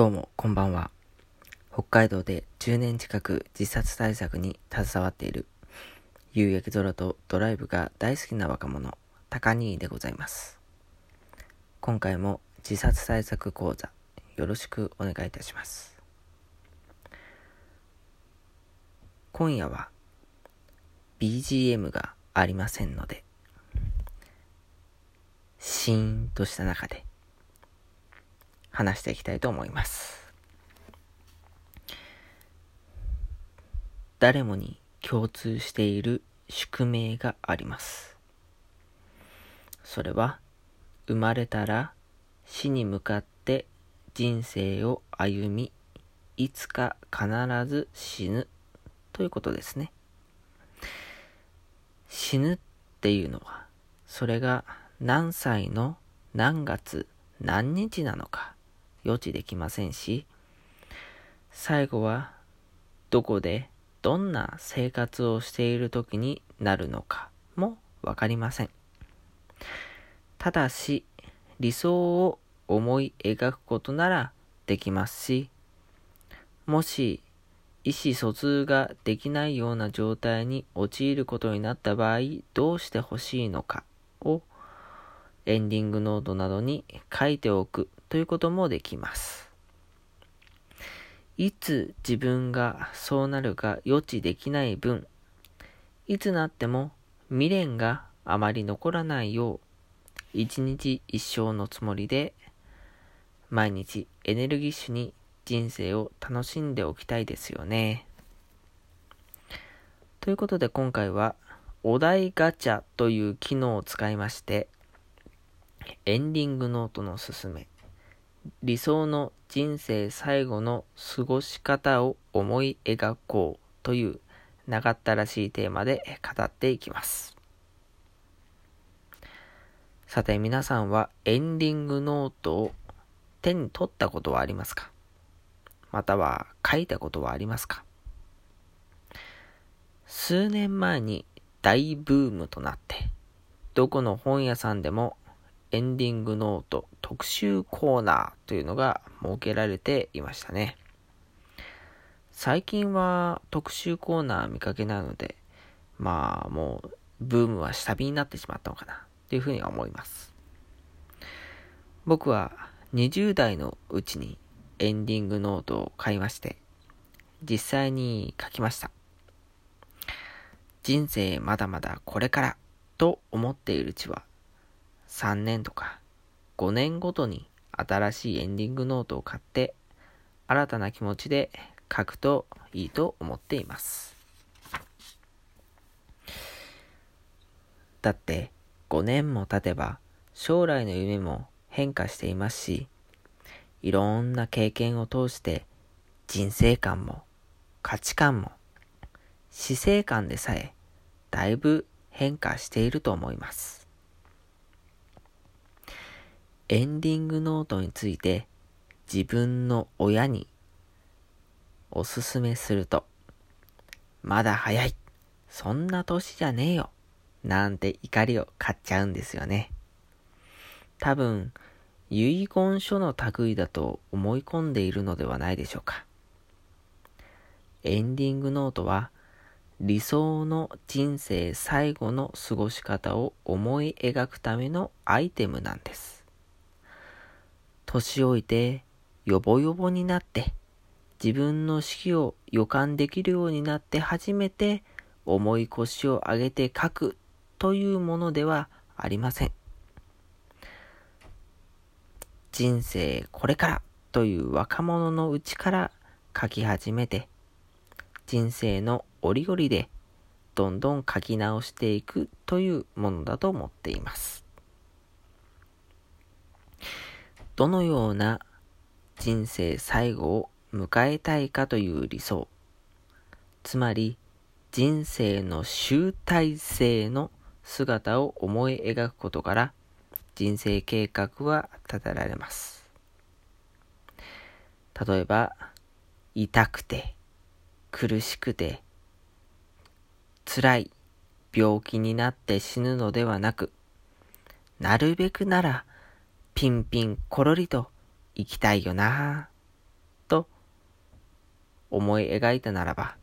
どうも、こんばんは。北海道で10年近く自殺対策に携わっている、夕焼け空とドライブが大好きな若者、高兄でございます。今回も自殺対策講座、よろしくお願いいたします。今夜は BGM がありませんので、シーンとした中で話していきたいと思います。誰もに共通している宿命があります。それは生まれたら死に向かって人生を歩み、いつか必ず死ぬということですね。死ぬっていうのは、それが何歳の何月何日なのか予知できませんし、最後はどこでどんな生活をしている時になるのかもわかりません。ただし、理想を思い描くことならできますし、もし意思疎通ができないような状態に陥ることになった場合、どうしてほしいのかをエンディングノートなどに書いておくということもできます。いつ自分がそうなるか予知できない分、いつなっても未練があまり残らないよう、一日一生のつもりで、毎日エネルギッシュに人生を楽しんでおきたいですよね。ということで今回はお題ガチャという機能を使いまして、エンディングノートのすすめ、理想の人生最後の過ごし方を思い描こうという長ったらしいテーマで語っていきます。さて皆さんはエンディングノートを手に取ったことはありますか？または書いたことはありますか？数年前に大ブームとなって、どこの本屋さんでもエンディングノート特集コーナーというのが設けられていましたね。最近は特集コーナー見かけないので、まあもうブームは下火になってしまったのかなというふうには思います。僕は20代のうちにエンディングノートを買いまして、実際に書きました。人生まだまだこれからと思っているうちは、3年とか5年ごとに新しいエンディングノートを買って新たな気持ちで書くといいと思っています。だって5年も経てば将来の夢も変化していますし、いろんな経験を通して人生観も価値観も死生観でさえだいぶ変化していると思います。エンディングノートについて自分の親におすすめすると、まだ早い。そんな年じゃねえよ。なんて怒りを買っちゃうんですよね。多分、遺言書の類だと思い込んでいるのではないでしょうか。エンディングノートは理想の人生最後の過ごし方を思い描くためのアイテムなんです。年老いて、よぼよぼになって、自分の死を予感できるようになって初めて重い腰を上げて書くというものではありません。人生これからという若者のうちから書き始めて、人生の折々でどんどん書き直していくというものだと思っています。どのような人生最後を迎えたいかという理想。つまり、人生の集大成の姿を思い描くことから、人生計画は立てられます。例えば、痛くて、苦しくて、辛い病気になって死ぬのではなく、なるべくならピンピンコロリと行きたいよなと思い描いたならば、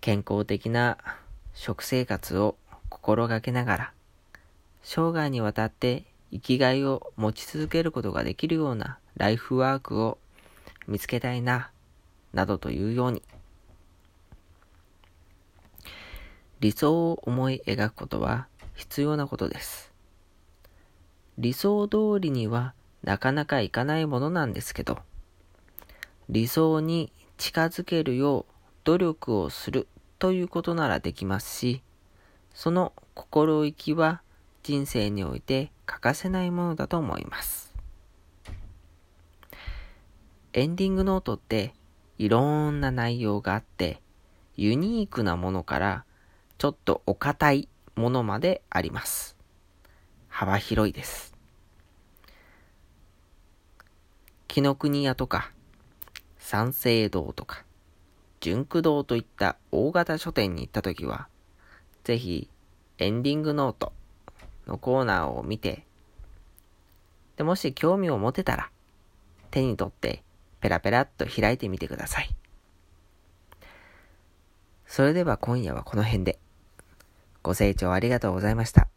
健康的な食生活を心がけながら、生涯にわたって生きがいを持ち続けることができるようなライフワークを見つけたいな、などというように、理想を思い描くことは必要なことです。理想通りにはなかなかいかないものなんですけど、理想に近づけるよう努力をするということならできますし、その心意気は人生において欠かせないものだと思います。エンディングノートっていろんな内容があって、ユニークなものからちょっとお堅いものまであります。幅広いです。紀ノ国屋とか、三省堂とか、純駆堂といった大型書店に行った時は、ぜひエンディングノートのコーナーを見て、でもし興味を持てたら、手に取ってペラペラっと開いてみてください。それでは今夜はこの辺で。ご清聴ありがとうございました。